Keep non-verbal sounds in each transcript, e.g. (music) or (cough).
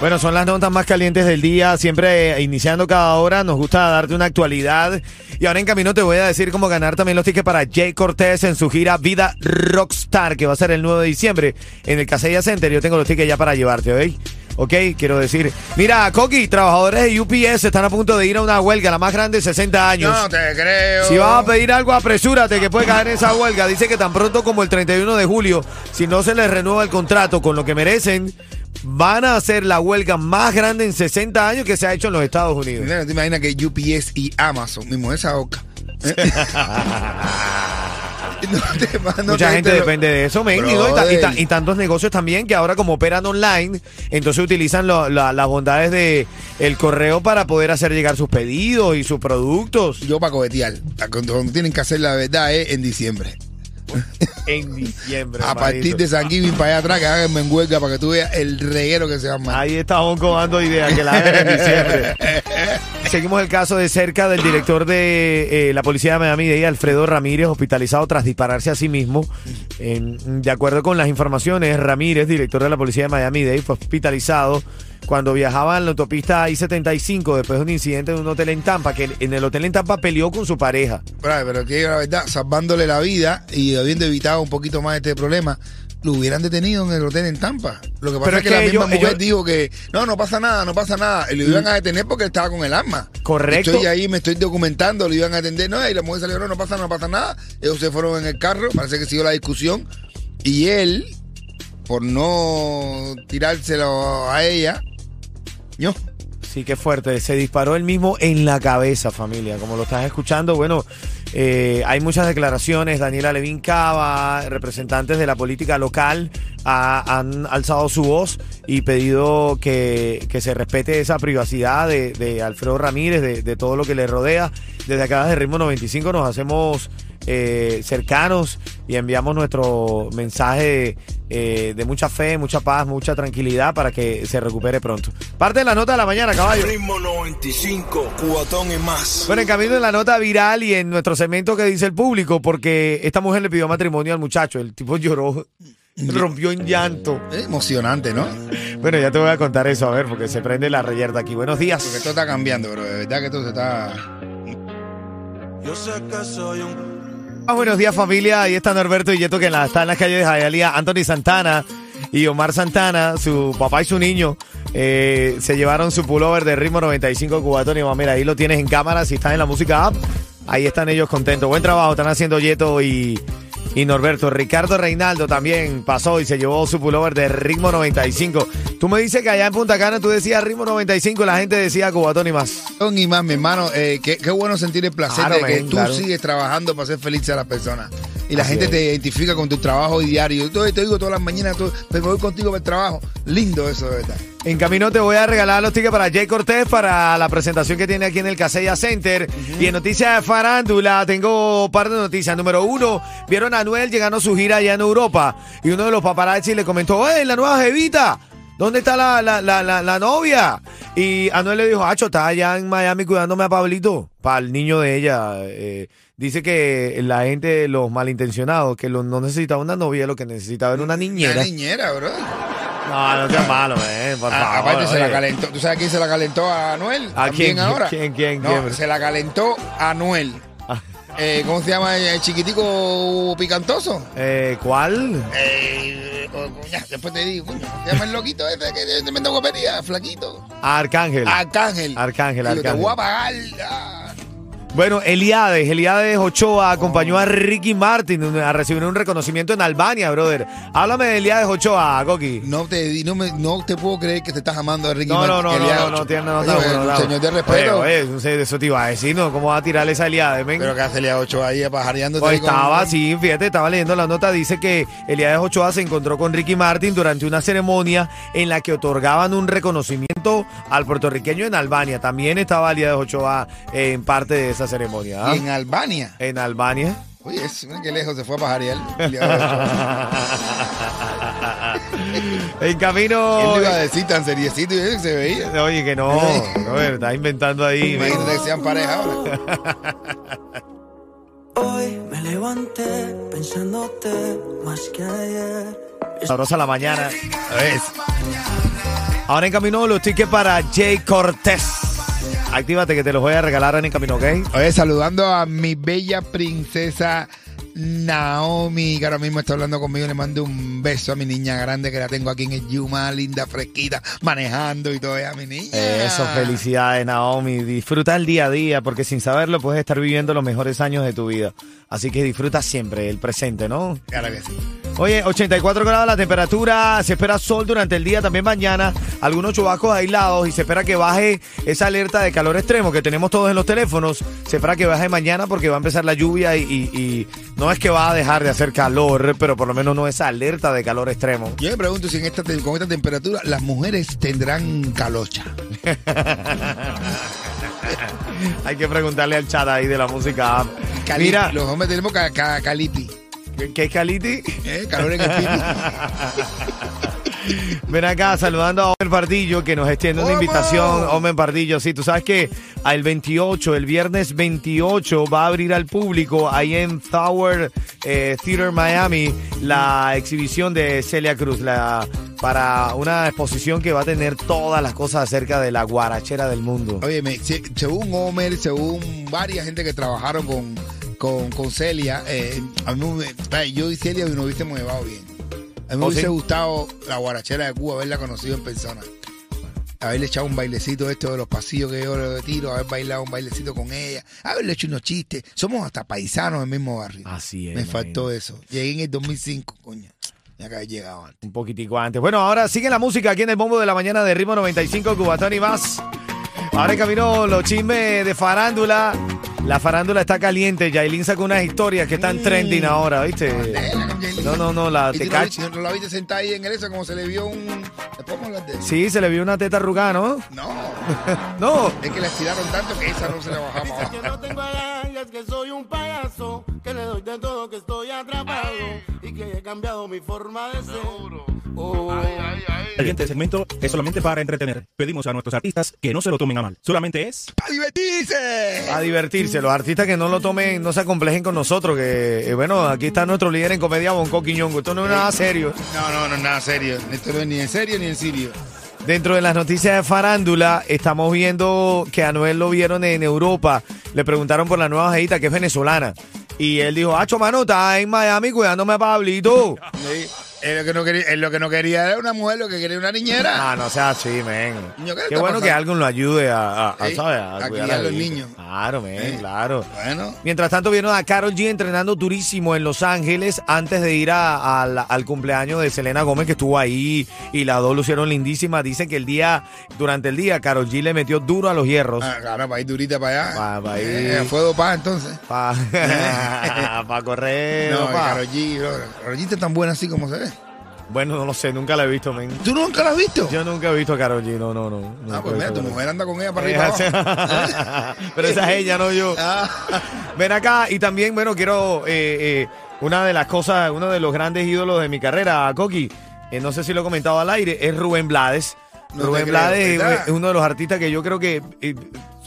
Bueno, son las notas más calientes del día, siempre eh, iniciando cada hora, nos gusta darte una actualidad. Y ahora en camino te voy a decir cómo ganar también los tickets para Jay Cortés en su gira Vida Rockstar, que va a ser el 9 de diciembre en el Casella Center. Yo tengo los tickets ya para llevarte, ¿ok? Ok, quiero decir. Mira, Coqui, trabajadores de UPS están a punto de ir a una huelga, la más grande de 60 años. No te creo. Si vas a pedir algo, apresúrate que puede caer en esa huelga. Dice que tan pronto como el 31 de julio, si no se les renueva el contrato con lo que merecen, van a hacer la huelga más grande en 60 años que se ha hecho en los Estados Unidos. Mira, ¿Te imaginas que UPS y Amazon, mismo esa oca? (laughs) No te- no Mucha te- gente te lo- depende de eso, men, y, y tantos negocios también que ahora como operan online, entonces utilizan lo- la- las bondades de el correo para poder hacer llegar sus pedidos y sus productos. Yo para cobetear. Cuando, cuando tienen que hacer la verdad es en diciembre. (laughs) En diciembre. A partir de San Giving para allá atrás, que hagan en huelga para que tú veas el reguero que se va a armar. Ahí está Honco dando ideas que la hagan en diciembre. (laughs) Seguimos el caso de cerca del director de eh, la policía de Miami-Dade, Alfredo Ramírez, hospitalizado tras dispararse a sí mismo. De acuerdo con las informaciones, Ramírez, director de la policía de Miami-Dade, fue hospitalizado cuando viajaba en la autopista I-75 después de un incidente en un hotel en Tampa, que en el hotel en Tampa peleó con su pareja. Brother, pero que la verdad, salvándole la vida y habiendo evitado un poquito más este problema, lo hubieran detenido en el hotel en Tampa. Lo que pasa Pero es que, la misma mujer ellos- dijo que no, no pasa nada, no pasa nada. Y lo iban a detener porque estaba con el arma. Correcto. Estoy ahí, me estoy documentando, lo iban a atender. No, y la mujer salió, no, no pasa, no pasa nada. Ellos se fueron en el carro, parece que siguió la discusión. Y él, por no tirárselo a ella, Sí, qué fuerte. Se disparó él mismo en la cabeza, familia. Como lo estás escuchando, bueno, eh, hay muchas declaraciones. Daniela Levin Cava, representantes de la política local, ha- han alzado su voz y pedido que, que se respete esa privacidad de, de Alfredo Ramírez, de, de todo lo que le rodea. Desde acá, de Ritmo 95, nos hacemos eh, cercanos y enviamos nuestro mensaje eh, de mucha fe, mucha paz, mucha tranquilidad para que se recupere pronto. Parte de la nota de la mañana, caballo. Ritmo 95, cubatón y más. Bueno, en camino en la nota viral y en nuestro segmento que dice el público, porque esta mujer le pidió matrimonio al muchacho, el tipo lloró, rompió en llanto. Es emocionante, ¿no? Bueno, ya te voy a contar eso, a ver, porque se prende la reyerta aquí. Buenos días. Porque esto está cambiando, pero de verdad que esto se está. Yo sé que soy un buenos días familia, ahí está Norberto y Yeto que en la- está en las calles de Jayalía, Anthony Santana y Omar Santana, su papá y su niño, eh, se llevaron su pullover de ritmo 95 cubatón. Y mira, ahí lo tienes en cámara, si estás en la música app, ahí están ellos contentos. Buen trabajo, están haciendo Yeto y, y Norberto. Ricardo Reinaldo también pasó y se llevó su pullover de ritmo 95. Tú me dices que allá en Punta Cana tú decías ritmo 95 y la gente decía cubatón y más. Son y más, mi hermano, eh, qué, qué bueno sentir el placer Claro, de que tú claro. sigues trabajando para hacer felices a las personas. Y la Así gente es. te identifica con tu trabajo diario. Yo te, te digo todas las mañanas, tú- me voy contigo para el trabajo. Lindo eso, de verdad. En camino te voy a regalar los tickets para Jay Cortés para la presentación que tiene aquí en el Casella Center. Y en noticias de farándula tengo un par de noticias. Número uno, vieron a Anuel llegando a su gira allá en Europa. Y uno de los paparazzi le comentó, ¡eh, la nueva jevita! ¿Dónde está la, la, la, la, la novia? Y Anuel le dijo, Acho, está allá en Miami cuidándome a Pablito, para el niño de ella. Eh, dice que la gente, los malintencionados, que lo- no necesitaba una novia, lo que necesitaba era una niñera. Una niñera, bro. No, no seas malo, eh, por Ah, favor. aparte se la calentó. ¿Tú sabes quién se la calentó a Anuel? ¿A quién? ahora. ¿Quién, quién, No, quién, se la calentó a Anuel. Ah. Eh, ¿Cómo se llama el chiquitico picantoso? Eh, ¿Cuál? Eh, después te digo, coño, ¿cómo se llama el loquito ese que es tremenda guapería? Flaquito. Arcángel. Arcángel. Arcángel, Digo, Te Arcángel. voy a pagar. Bueno, Eliades, Eliades Ochoa acompañó a Ricky Martin a recibir un reconocimiento en Albania, brother. Háblame de Eliades Ochoa, Coqui. No te, di- no, me, no te puedo creer que te estás amando a Ricky No, no, Martin, no, no, no, no, no, Oye, no, no, un no. señor de respeto. Oye, oye, no eso te iba a decir, ¿no? ¿Cómo va a tirarle esa Eliades, men? Pero que hace Lea 8 ahí pajareándote. Pues estaba, sí, fíjate, estaba leyendo la nota, dice que Eliades Ochoa se encontró con Ricky Martin durante una ceremonia en la que otorgaban un reconocimiento al puertorriqueño en Albania. También estaba Eliades Ochoa eh, en parte de esa ceremonia. ¿ah? Y en Albania. En Albania. Oye, es, mira qué lejos se fue a pajarear. (laughs) En camino. ¿Quién le iba a decir tan seriecito y eso que se veía? Oye, que no, (laughs) Robert, está inventando ahí. Imagínate que sean pareja ahora. (laughs) Hoy me levanté pensándote más que ayer. Sabrosa la mañana. Es. Ahora en camino los tickets para Jay Cortés. Actívate que te los voy a regalar en el camino, ¿ok? Oye, saludando a mi bella princesa Naomi, que ahora mismo está hablando conmigo. Le mando un beso a mi niña grande que la tengo aquí en el Yuma, linda, fresquita, manejando y todo. A mi niña. Eso, felicidades, Naomi. Disfruta el día a día, porque sin saberlo puedes estar viviendo los mejores años de tu vida. Así que disfruta siempre el presente, ¿no? Claro que sí. Oye, 84 grados la temperatura, se espera sol durante el día, también mañana, algunos chubascos aislados y se espera que baje esa alerta de calor extremo que tenemos todos en los teléfonos. Se espera que baje mañana porque va a empezar la lluvia y, y- y no es que va a dejar de hacer calor, pero por lo menos no esa alerta de calor extremo. Yo me pregunto si en esta, con esta temperatura las mujeres tendrán calocha. (laughs) Hay que preguntarle al chat ahí de la música. Cali- Mira, Los hombres tenemos ca, ca- calipi. ¿Qué- ¿qué es Caliti? ¿eh? Calor en el. (laughs) Ven acá saludando a Omen Pardillo que nos extiende una ¡Vamos! invitación. Omen Pardillo, sí, tú sabes que el 28, el viernes 28, va a abrir al público ahí en Tower eh, Theater Miami la exhibición de Celia Cruz la, para una exposición que va a tener todas las cosas acerca de la guarachera del mundo. Oye, según Homer, según varias gente que trabajaron con, con, con Celia, eh, a mí me- yo y Celia nos hubiésemos llevado bien. A mí me ¿Oh, hubiese sí? gustado la guarachera de Cuba, haberla conocido en persona. Haberle echado un bailecito esto de los pasillos que yo le tiro, haber bailado un bailecito con ella, haberle hecho unos chistes. Somos hasta paisanos del mismo barrio. Así es. me faltó eso. Llegué en el 2005, coño. Ya que llegado antes. Un poquitico antes. Bueno, ahora sigue la música aquí en el bombo de la mañana de Ritmo 95, Cubatón y más. Ahora en camino los chismes de farándula. La farándula está caliente. Yailin sacó unas historias que están trending ahora, ¿viste? No, no, no, la ¿Y tú no, la viste sentada ahí en el eso como se le vio un... Sí, se le vio una teta arrugada, ¿no? No, (laughs) No. es que la estiraron tanto que esa no se la bajamos. Que no tengo agallas, que soy un payaso, que le doy de todo, que estoy que he cambiado mi forma de ser. Oh. El siguiente segmento es solamente para entretener. Pedimos a nuestros artistas que no se lo tomen a mal. Solamente es ¡A divertirse! A divertirse. Los artistas que no lo tomen, no se acomplejen con nosotros. Que, eh, bueno, aquí está nuestro líder en comedia, Bonco Quiñongo. Esto no es nada serio. No, no, no, nada serio. Esto no es ni en serio ni en serio. Dentro de las noticias de farándula, estamos viendo que a Noel lo vieron en Europa. Le preguntaron por la nueva jevita que es venezolana. Y él dijo, Acho, mano, está en Miami cuidándome a Pablito. (laughs) Sí, Lo, que no quería, él lo que no quería era una mujer, lo que quería una niñera. Ah, no sea así, men. Niño, ¿qué le Qué está bueno que alguien lo ayude a, a- a, Sí, ¿sabes? a cuidar criar los niños. Claro, men, Sí. claro. Bueno, Mientras tanto, vieron a Carol G entrenando durísimo en Los Ángeles antes de ir a- al- al cumpleaños de Selena Gómez, que estuvo ahí y las dos lucieron lindísimas. Dicen que el día, durante el día, Carol G le metió duro a los hierros. ah, claro, para ir durita para allá. Pa- pa' ir. (laughs) Eh, fue dopada entonces. Para correr. no, pa. Karol G, bro. Karol G está tan buena así como se ve. Bueno, no lo sé, nunca la he visto, men. ¿Tú nunca la has visto? Yo nunca he visto a Carol G, no, no, no. ah, pues mira, tu mujer anda con ella para Karol arriba. (laughs) Pero esa es ella, no yo. Ah, (laughs) Ven acá y también, bueno, quiero eh, eh, una de las cosas, uno de los grandes ídolos de mi carrera, Coqui. eh, no sé si lo he comentado al aire, es Rubén Blades. No Rubén creo, Blades es uno de los artistas que yo creo que eh,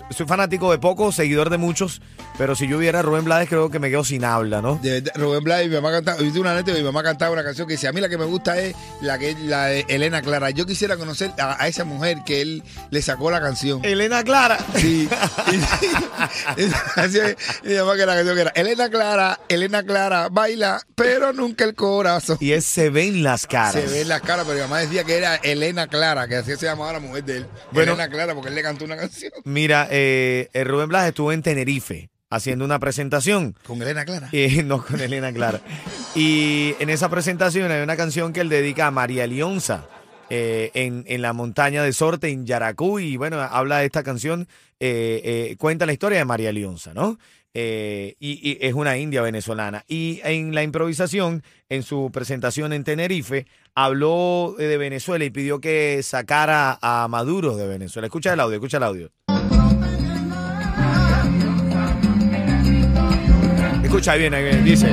soy fanático de pocos, seguidor de muchos, pero si yo hubiera Rubén Blades creo que me quedo sin habla, ¿no? De Rubén Blades, mi mamá cantaba, una neta, mi mamá cantaba una canción que dice, a mí la que me gusta es la que la de Elena Clara. Yo quisiera conocer a, a esa mujer que él le sacó la canción. Elena Clara. Sí. Y- esa canción, mi mamá que la canción que era Elena Clara, Elena Clara, baila, pero nunca el corazón. Y es Se ven las caras. Se ve en las caras, pero mi mamá decía que era Elena Clara, que así se llamaba la mujer de él. Bueno. Elena Clara, porque él le cantó una canción. Mira, eh, eh, Rubén Blades estuvo en Tenerife haciendo una presentación. Con Elena Clara. Eh, (laughs) no con Elena Clara. Y en esa presentación hay una canción que él dedica a María Lionza eh, en, en la montaña de Sorte, en Yaracuy. Y bueno, habla de esta canción, cuenta la historia de María Lionza, ¿no? Eh, y, y es una india venezolana. Y en la improvisación, en su presentación en Tenerife, habló de Venezuela y pidió que sacara a Maduro de Venezuela. Escucha el audio, escucha el audio. Escucha bien, ahí viene, dice.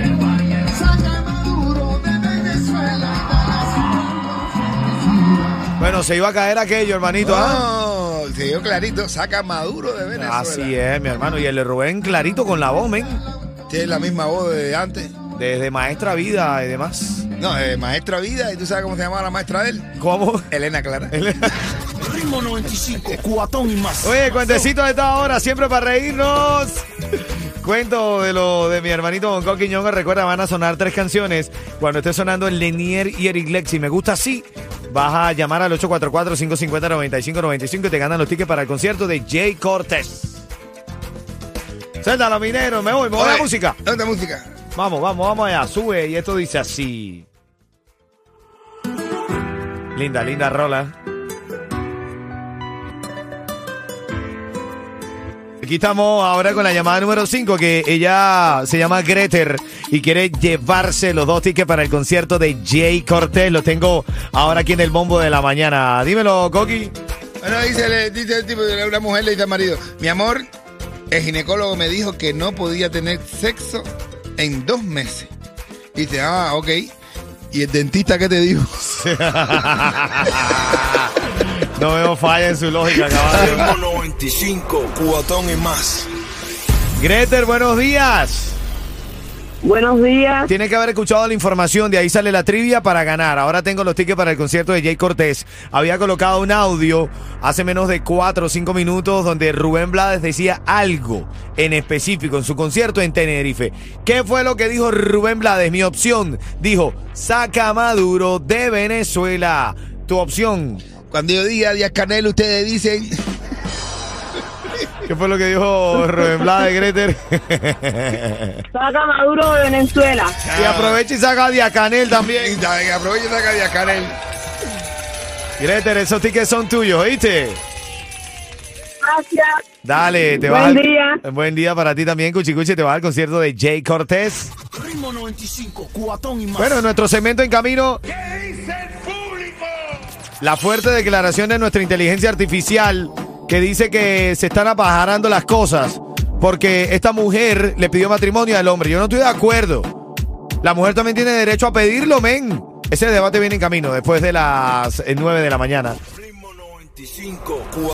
Bueno, se iba a caer aquello, hermanito. ¿ah? No, se dio clarito, saca Maduro de Venezuela. Así es, mi hermano. Y el de Rubén clarito con la voz, men. Tiene la misma voz de antes. Desde Maestra Vida y demás. No, eh, maestra vida, ¿y tú sabes cómo se llamaba la maestra de él? ¿Cómo? Elena Clara. (laughs) Ritmo 95, cuatón y más. Oye, cuentecito de esta hora, siempre para reírnos. Cuento de lo de mi hermanito Bonco Quiñonga. Recuerda, van a sonar tres canciones. Cuando esté sonando el Lenier y Eric Lexi, me gusta así. Vas a llamar al 844-550-9595 y te ganan los tickets para el concierto de Jay Cortés. Suéltalo, minero, me voy, me voy a la música. ¿Dónde música? Vamos, vamos, vamos allá. Sube y esto dice así. Linda, linda rola. Aquí estamos ahora con la llamada número 5, que ella se llama Greter y quiere llevarse los dos tickets para el concierto de Jay Cortés. Los tengo ahora aquí en el bombo de la mañana. Dímelo, Coqui. Bueno, dice, le- dice el tipo, una mujer le dice al marido, mi amor, el ginecólogo me dijo que no podía tener sexo en dos meses. Y dice, ah, ok. ¿Y el dentista qué te dijo? (laughs) No veo falla en su lógica, caballo. Ritmo 95, cuatón y más. Greter, buenos días. Buenos días. Tiene que haber escuchado la información, de ahí sale la trivia para ganar. Ahora tengo los tickets para el concierto de Jay Cortés. Había colocado un audio hace menos de 4 o 5 minutos donde Rubén Blades decía algo en específico en su concierto en Tenerife. ¿Qué fue lo que dijo Rubén Blades? Mi opción dijo, saca a Maduro de Venezuela. Tu opción, Cuando yo diga Díaz Canel, ustedes dicen, ¿qué fue lo que dijo Rubén Blades, Greter? Saca Maduro de Venezuela. y aprovecha y saca a Diacanel también. que aprovechen y saca Díaz Canel. Greter, esos tickets son tuyos, ¿oíste? Gracias. Dale, te Buen vas. al- día. Buen día para ti también, Cuchicuchi. Te vas al concierto de Jay Cortés. Ritmo 95, cuatón y más. Bueno, nuestro segmento en camino. La fuerte declaración de nuestra inteligencia artificial que dice que se están apajarando las cosas porque esta mujer le pidió matrimonio al hombre. Yo no estoy de acuerdo. La mujer también tiene derecho a pedirlo, men. Ese debate viene en camino después de las eh, 9 de la mañana. Ritmo 95,